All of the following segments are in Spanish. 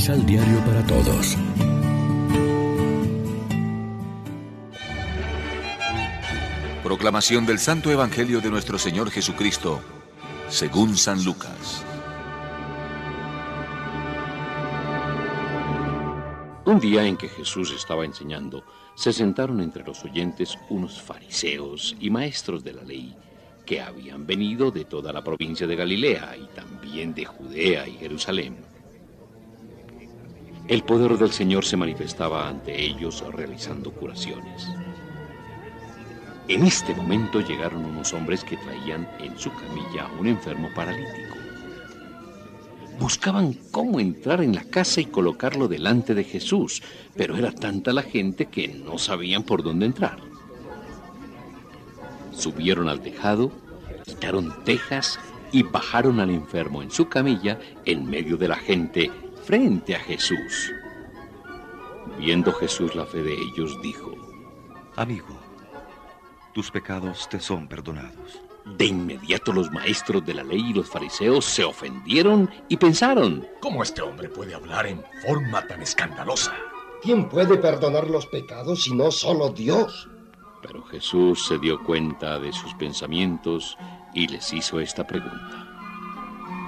Misal Diario para Todos. Proclamación del Santo Evangelio de nuestro Señor Jesucristo, según San Lucas. Un día en que Jesús estaba enseñando, se sentaron entre los oyentes unos fariseos y maestros de la ley que habían venido de toda la provincia de Galilea y también de Judea y Jerusalén. El poder del Señor se manifestaba ante ellos realizando curaciones. En este momento llegaron unos hombres que traían en su camilla a un enfermo paralítico. Buscaban cómo entrar en la casa y colocarlo delante de Jesús, pero era tanta la gente que no sabían por dónde entrar. Subieron al tejado, quitaron tejas y bajaron al enfermo en su camilla en medio de la gente frente a Jesús. Viendo Jesús la fe de ellos, dijo, Amigo, tus pecados te son perdonados. De inmediato los maestros de la ley y los fariseos se ofendieron y pensaron, ¿cómo este hombre puede hablar en forma tan escandalosa? ¿Quién puede perdonar los pecados si no solo Dios? Pero Jesús se dio cuenta de sus pensamientos y les hizo esta pregunta.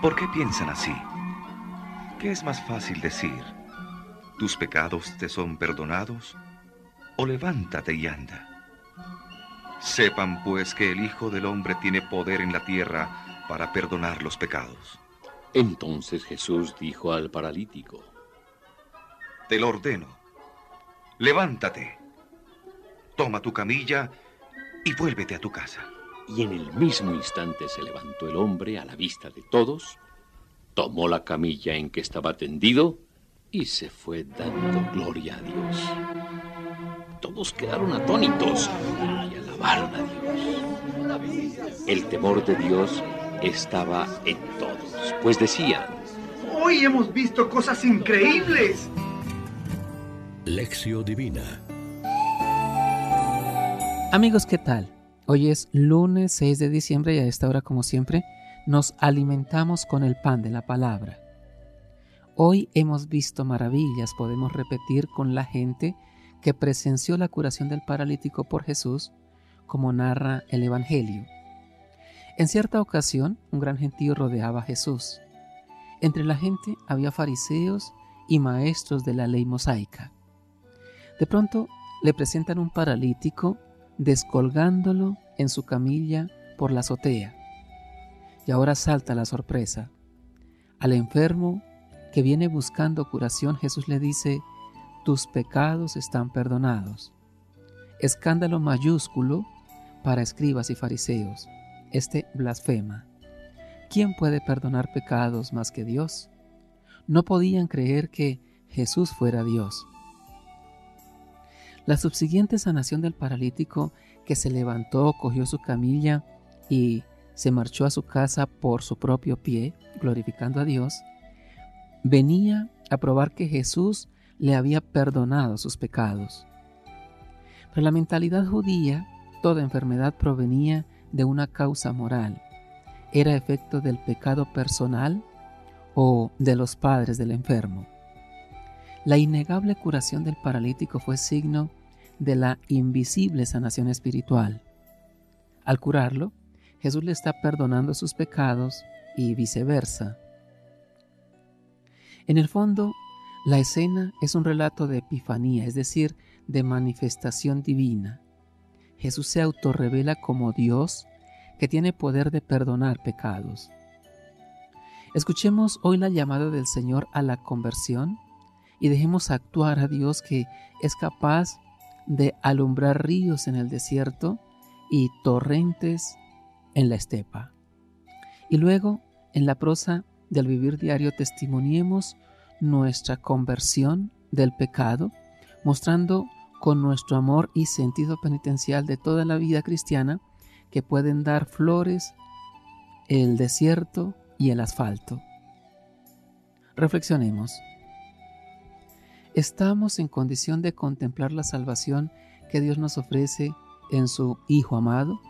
¿Por qué piensan así? ¿Qué es más fácil decir? ¿Tus pecados te son perdonados? ¿O levántate y anda? Sepan pues que el Hijo del Hombre tiene poder en la tierra para perdonar los pecados. Entonces Jesús dijo al paralítico, Te lo ordeno, levántate, toma tu camilla y vuélvete a tu casa. Y en el mismo instante se levantó el hombre a la vista de todos, tomó la camilla en que estaba tendido y se fue dando gloria a Dios. Todos quedaron atónitos y alabaron a Dios. El temor de Dios estaba en todos, pues decían, Hoy hemos visto cosas increíbles. Lección Divina Amigos, ¿qué tal? Hoy es lunes 6 de diciembre y a esta hora, como siempre, nos alimentamos con el pan de la palabra. Hoy hemos visto maravillas, podemos repetir con la gente que presenció la curación del paralítico por Jesús, como narra el Evangelio. En cierta ocasión, un gran gentío rodeaba a Jesús. Entre la gente había fariseos y maestros de la ley mosaica. De pronto le presentan un paralítico descolgándolo en su camilla por la azotea. Y ahora salta la sorpresa. Al enfermo que viene buscando curación, Jesús le dice, tus pecados están perdonados. Escándalo mayúsculo para escribas y fariseos. Este blasfema. ¿Quién puede perdonar pecados más que Dios? No podían creer que Jesús fuera Dios. La subsiguiente sanación del paralítico que se levantó, cogió su camilla y se marchó a su casa por su propio pie, glorificando a Dios, venía a probar que Jesús le había perdonado sus pecados. Para la mentalidad judía, toda enfermedad provenía de una causa moral. Era efecto del pecado personal o de los padres del enfermo. La innegable curación del paralítico fue signo de la invisible sanación espiritual. Al curarlo, Jesús le está perdonando sus pecados y viceversa. En el fondo, la escena es un relato de epifanía, es decir, de manifestación divina. Jesús se autorrevela como Dios que tiene poder de perdonar pecados. Escuchemos hoy la llamada del Señor a la conversión y dejemos actuar a Dios que es capaz de alumbrar ríos en el desierto y torrentes en la estepa. Y luego, en la prosa del vivir diario, testimoniemos nuestra conversión del pecado, mostrando con nuestro amor y sentido penitencial de toda la vida cristiana que pueden dar flores, el desierto y el asfalto. Reflexionemos. ¿Estamos en condición de contemplar la salvación que Dios nos ofrece en su Hijo amado?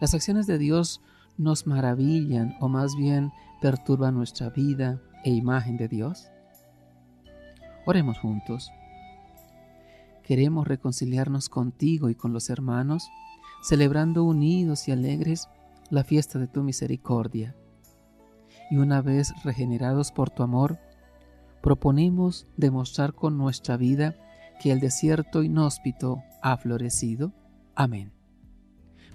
Las acciones de Dios nos maravillan o más bien perturban nuestra vida e imagen de Dios. Oremos juntos. Queremos reconciliarnos contigo y con los hermanos, celebrando unidos y alegres la fiesta de tu misericordia. Y una vez regenerados por tu amor, proponemos demostrar con nuestra vida que el desierto inhóspito ha florecido. Amén.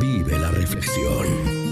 Vive la reflexión.